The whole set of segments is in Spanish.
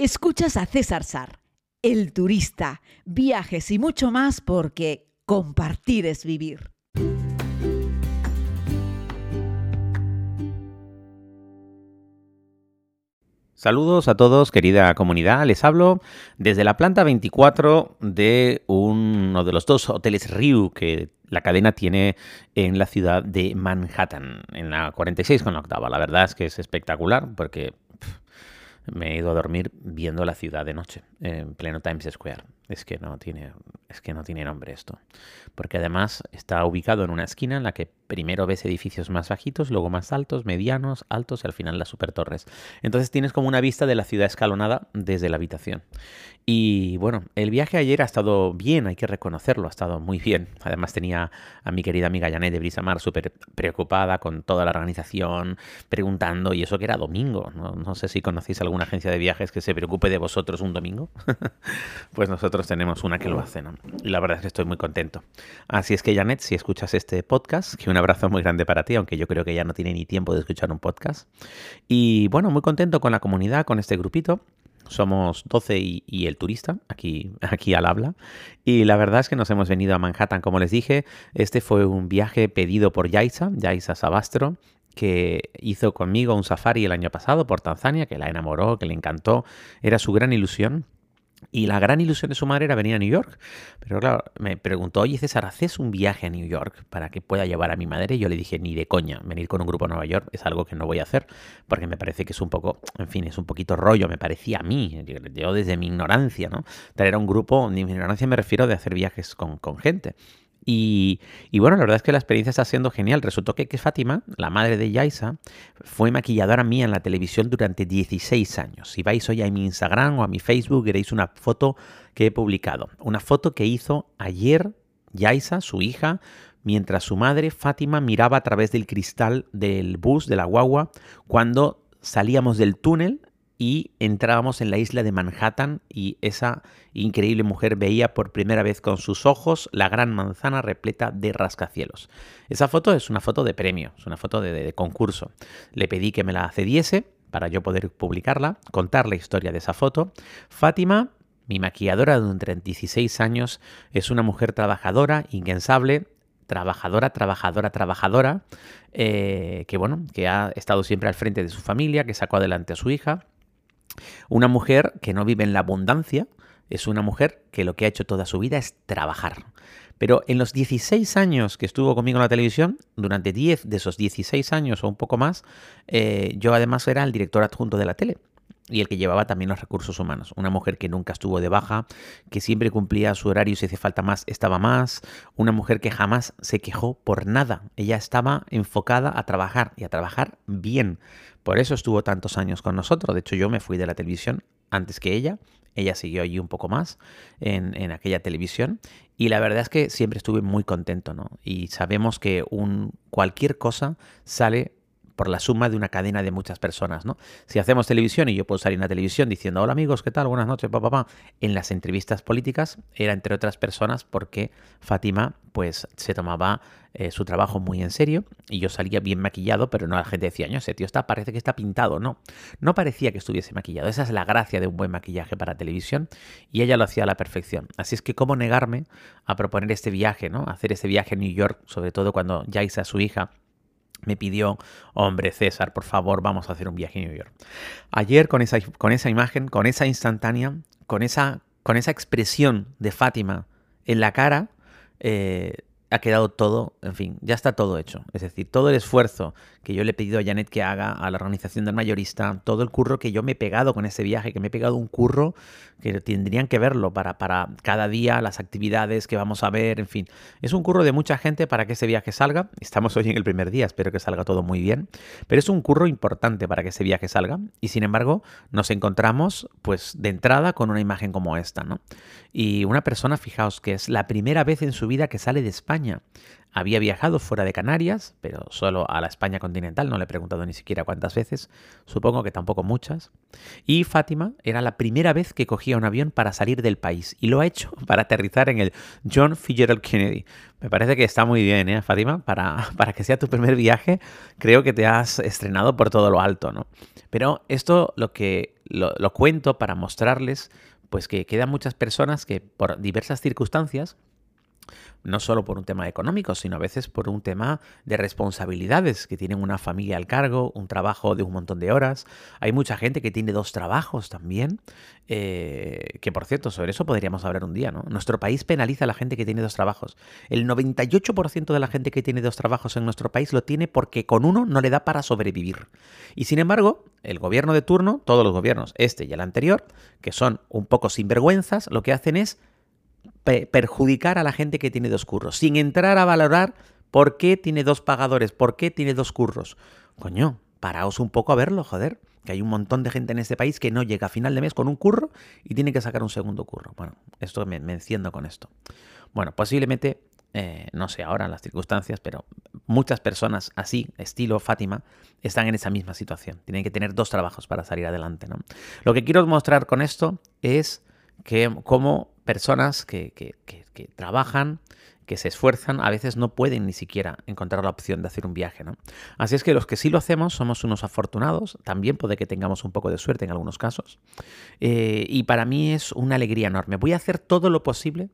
Escuchas a César Sar, el turista, viajes y mucho más porque compartir es vivir. Saludos a todos, querida comunidad. Les hablo desde la planta 24 de uno de los dos hoteles Ryu que la cadena tiene en la ciudad de Manhattan, en la 46 con la octava. La verdad es que es espectacular porque me he ido a dormir viendo la ciudad de noche, en pleno Times Square. Es que no tiene, es que no tiene nombre esto. Porque además está ubicado en una esquina en la que primero ves edificios más bajitos, luego más altos, medianos, altos y al final las super torres. Entonces tienes como una vista de la ciudad escalonada desde la habitación. Y bueno, el viaje ayer ha estado bien, hay que reconocerlo, ha estado muy bien. Además tenía a mi querida amiga Janet de Brisamar súper preocupada con toda la organización, preguntando, y eso que era domingo. No, no sé si conocéis alguna agencia de viajes que se preocupe de vosotros un domingo. pues nosotros tenemos una que lo hace, ¿no? Y la verdad es que estoy muy contento. Así es que Janet, si escuchas este podcast, que un abrazo muy grande para ti, aunque yo creo que ya no tiene ni tiempo de escuchar un podcast. Y bueno, muy contento con la comunidad, con este grupito. Somos 12 y, el turista, aquí, aquí al habla. Y la verdad es que nos hemos venido a Manhattan, como les dije. Este fue un viaje pedido por Yaisa, Yaisa Sabastro, que hizo conmigo un safari el año pasado por Tanzania, que la enamoró, que le encantó. Era su gran ilusión. Y la gran ilusión de su madre era venir a New York. Pero claro, me preguntó, oye César, ¿haces un viaje a New York para que pueda llevar a mi madre? Y yo le dije, ni de coña, venir con un grupo a Nueva York es algo que no voy a hacer, porque me parece que es un poco, en fin, es un poquito rollo, me parecía a mí, yo desde mi ignorancia, ¿no? Traer a un grupo, ni mi ignorancia me refiero de hacer viajes con, con gente. Y, bueno, la verdad es que la experiencia está siendo genial. Resultó que, que Fátima, la madre de Yaisa, fue maquilladora mía en la televisión durante 16 años. Si vais hoy a mi Instagram o a mi Facebook, veréis una foto que he publicado. Una foto que hizo ayer Yaisa, su hija, mientras su madre, Fátima, miraba a través del cristal del bus, de la guagua, cuando salíamos del túnel y entrábamos en la isla de Manhattan y esa increíble mujer veía por primera vez con sus ojos la gran manzana repleta de rascacielos. Esa foto es una foto de premio, es una foto de, concurso. Le pedí que me la cediese para yo poder publicarla, contar la historia de esa foto. Fátima, mi maquilladora de 16 años, es una mujer trabajadora, incansable, trabajadora, trabajadora, trabajadora, eh, que bueno, que ha estado siempre al frente de su familia, que sacó adelante a su hija una mujer que no vive en la abundancia es una mujer que lo que ha hecho toda su vida es trabajar. Pero en los 16 años que estuvo conmigo en la televisión, durante 10 de esos 16 años o un poco más, eh, yo además era el director adjunto de la tele y el que llevaba también los recursos humanos. Una mujer que nunca estuvo de baja, que siempre cumplía su horario, si hace falta más, estaba más. Una mujer que jamás se quejó por nada. Ella estaba enfocada a trabajar y a trabajar bien. Por eso estuvo tantos años con nosotros. De hecho, yo me fui de la televisión antes que ella. Ella siguió allí un poco más en, aquella televisión. Y la verdad es que siempre estuve muy contento, ¿no? Y sabemos que cualquier cosa sale por la suma de una cadena de muchas personas, ¿no? Si hacemos televisión y yo puedo salir en la televisión diciendo, hola amigos, ¿qué tal? Buenas noches, papá, papá. En las entrevistas políticas era entre otras personas porque Fátima pues se tomaba eh, su trabajo muy en serio y yo salía bien maquillado, pero no la gente decía, ese tío está, parece que está pintado, no. No parecía que estuviese maquillado. Esa es la gracia de un buen maquillaje para televisión y ella lo hacía a la perfección. Así es que cómo negarme a proponer este viaje, ¿no? hacer ese viaje a New York, sobre todo cuando Jaisa, su hija, me pidió, hombre César, por favor, vamos a hacer un viaje a New York. Ayer con esa, con esa imagen, con esa instantánea, con esa, con esa expresión de Fátima en la cara, eh, ha quedado todo, en fin, ya está todo hecho. Es decir, todo el esfuerzo que yo le he pedido a Janet que haga, a la organización del mayorista, todo el curro que yo me he pegado con ese viaje, que me he pegado un curro que tendrían que verlo para, para cada día, las actividades que vamos a ver, en fin. Es un curro de mucha gente para que ese viaje salga. Estamos hoy en el primer día, espero que salga todo muy bien. Pero es un curro importante para que ese viaje salga. Y sin embargo, nos encontramos, pues, de entrada con una imagen como esta, ¿no? Y una persona, fijaos, que es la primera vez en su vida que sale de España España. Había viajado fuera de Canarias, pero solo a la España continental, no le he preguntado ni siquiera cuántas veces, supongo que tampoco muchas. Y Fátima era la primera vez que cogía un avión para salir del país y lo ha hecho para aterrizar en el John Fitzgerald Kennedy. Me parece que está muy bien, ¿eh, Fátima? Para, para que sea tu primer viaje, creo que te has estrenado por todo lo alto, ¿no? Pero esto lo que lo, lo cuento para mostrarles pues que quedan muchas personas que por diversas circunstancias no solo por un tema económico, sino a veces por un tema de responsabilidades, que tienen una familia al cargo, un trabajo de un montón de horas. Hay mucha gente que tiene dos trabajos también, eh, que por cierto, sobre eso podríamos hablar un día, ¿no? Nuestro país penaliza a la gente que tiene dos trabajos. El 98% de la gente que tiene dos trabajos en nuestro país lo tiene porque con uno no le da para sobrevivir. Y sin embargo, el gobierno de turno, todos los gobiernos, este y el anterior, que son un poco sinvergüenzas, lo que hacen es perjudicar a la gente que tiene dos curros, sin entrar a valorar por qué tiene dos pagadores, por qué tiene dos curros. Coño, paraos un poco a verlo, joder. Que hay un montón de gente en este país que no llega a final de mes con un curro y tiene que sacar un segundo curro. Bueno, esto me, enciendo con esto. Bueno, posiblemente, eh, no sé ahora las circunstancias, pero muchas personas así, estilo Fátima, están en esa misma situación. Tienen que tener dos trabajos para salir adelante. ¿no? Lo que quiero mostrar con esto es que personas que, trabajan, que se esfuerzan, a veces no pueden ni siquiera encontrar la opción de hacer un viaje. ¿no? Así es que los que sí lo hacemos somos unos afortunados, también puede que tengamos un poco de suerte en algunos casos, eh, y para mí es una alegría enorme. Voy a hacer todo lo posible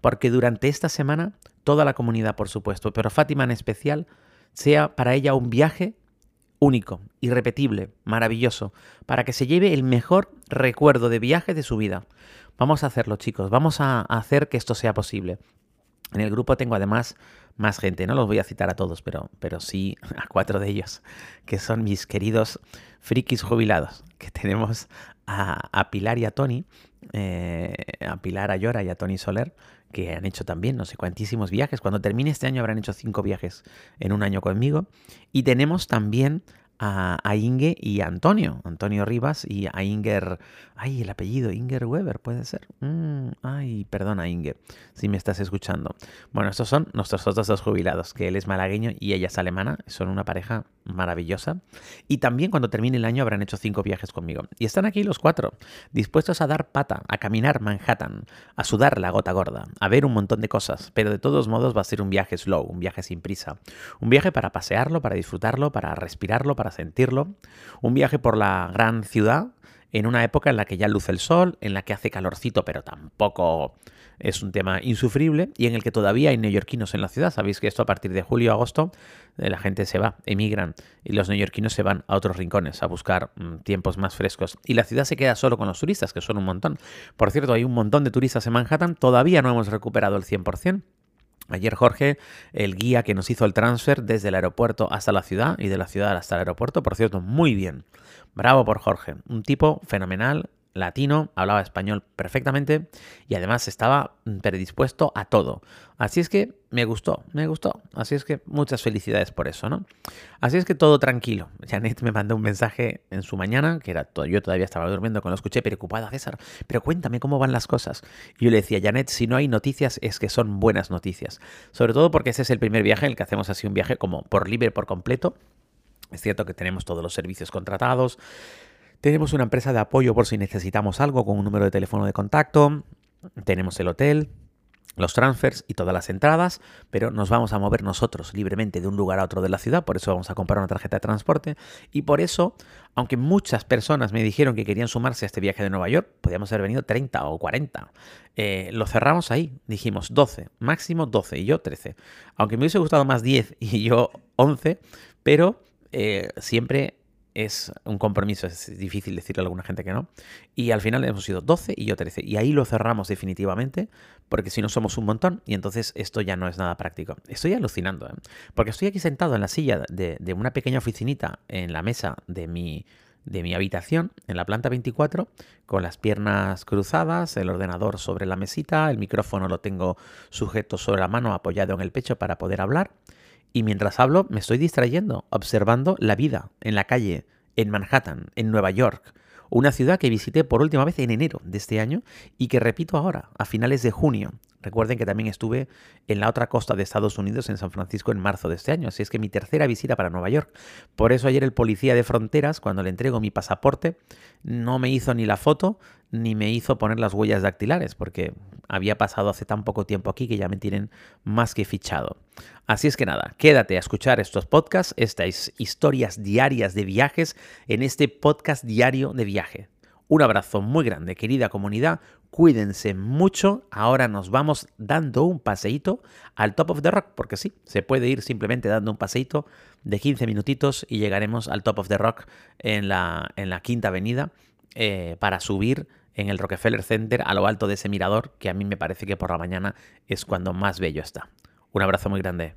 porque durante esta semana, toda la comunidad, por supuesto, pero Fátima en especial, sea para ella un viaje único, irrepetible, maravilloso, para que se lleve el mejor recuerdo de viaje de su vida. Vamos a hacerlo, chicos. Vamos a hacer que esto sea posible. En el grupo tengo además más gente, no los voy a citar a todos, pero, pero sí a cuatro de ellos, que son mis queridos frikis jubilados, que tenemos a, Pilar y a Tony, eh, a Pilar Ayora y a Tony Soler, que han hecho también no sé cuantísimos viajes. Cuando termine este año habrán hecho cinco viajes en un año conmigo. Y tenemos también a, Inge y a Antonio, Antonio Rivas y a Inger, ay, el apellido, Inger Weber, puede ser. Mm, ay, perdona Inge, si me estás escuchando. Bueno, estos son nuestros otros dos jubilados, que él es malagueño y ella es alemana, son una pareja maravillosa. Y también cuando termine el año habrán hecho cinco viajes conmigo. Y están aquí los cuatro, dispuestos a dar pata, a caminar Manhattan, a sudar la gota gorda, a ver un montón de cosas, pero de todos modos va a ser un viaje slow, un viaje sin prisa. Un viaje para pasearlo, para disfrutarlo, para respirarlo, para sentirlo. Un viaje por la gran ciudad en una época en la que ya luce el sol, en la que hace calorcito, pero tampoco es un tema insufrible y en el que todavía hay neoyorquinos en la ciudad. Sabéis que esto a partir de julio agosto eh, la gente se va, emigran y los neoyorquinos se van a otros rincones a buscar mm, tiempos más frescos y la ciudad se queda solo con los turistas, que son un montón. Por cierto, hay un montón de turistas en Manhattan, todavía no hemos recuperado el 100%. Ayer Jorge, el guía que nos hizo el transfer desde el aeropuerto hasta la ciudad y de la ciudad hasta el aeropuerto, por cierto, muy bien. Bravo por Jorge, un tipo fenomenal, latino, hablaba español perfectamente y además estaba predispuesto a todo. Así es que me gustó, me gustó. Así es que muchas felicidades por eso, ¿no? Así es que todo tranquilo. Janet me mandó un mensaje en su mañana, que era todo, yo todavía estaba durmiendo cuando lo escuché, preocupada, César, pero cuéntame cómo van las cosas. Y yo le decía, Janet, si no hay noticias es que son buenas noticias. Sobre todo porque ese es el primer viaje en el que hacemos así un viaje como por libre, por completo. Es cierto que tenemos todos los servicios contratados, tenemos una empresa de apoyo por si necesitamos algo con un número de teléfono de contacto. Tenemos el hotel, los transfers y todas las entradas, pero nos vamos a mover nosotros libremente de un lugar a otro de la ciudad, por eso vamos a comprar una tarjeta de transporte y por eso, aunque muchas personas me dijeron que querían sumarse a este viaje de Nueva York, podíamos haber venido 30 o 40. Eh, lo cerramos ahí, dijimos 12, máximo 12 y yo 13. Aunque me hubiese gustado más 10 y yo 11, pero eh, siempre es un compromiso, es difícil decirle a alguna gente que no. Y al final hemos sido 12 y yo 13. Y ahí lo cerramos definitivamente, porque si no somos un montón y entonces esto ya no es nada práctico. Estoy alucinando, ¿eh? porque estoy aquí sentado en la silla de, de, una pequeña oficinita en la mesa de mi, de mi habitación, en la planta 24, con las piernas cruzadas, el ordenador sobre la mesita, el micrófono lo tengo sujeto sobre la mano, apoyado en el pecho para poder hablar. Y mientras hablo me estoy distrayendo, observando la vida en la calle, en Manhattan, en Nueva York, una ciudad que visité por última vez en enero de este año y que repito ahora, a finales de junio Recuerden que también estuve en la otra costa de Estados Unidos, en San Francisco, en marzo de este año. Así es que mi tercera visita para Nueva York. Por eso ayer el policía de fronteras, cuando le entrego mi pasaporte, no me hizo ni la foto ni me hizo poner las huellas dactilares, porque había pasado hace tan poco tiempo aquí que ya me tienen más que fichado. Así es que nada, quédate a escuchar estos podcasts, estas historias diarias de viajes en este podcast diario de viaje. Un abrazo muy grande, querida comunidad. Cuídense mucho. Ahora nos vamos dando un paseíto al Top of the Rock, porque sí, se puede ir simplemente dando un paseíto de 15 minutitos y llegaremos al Top of the Rock en la, en la Quinta Avenida eh, para subir en el Rockefeller Center a lo alto de ese mirador que a mí me parece que por la mañana es cuando más bello está. Un abrazo muy grande.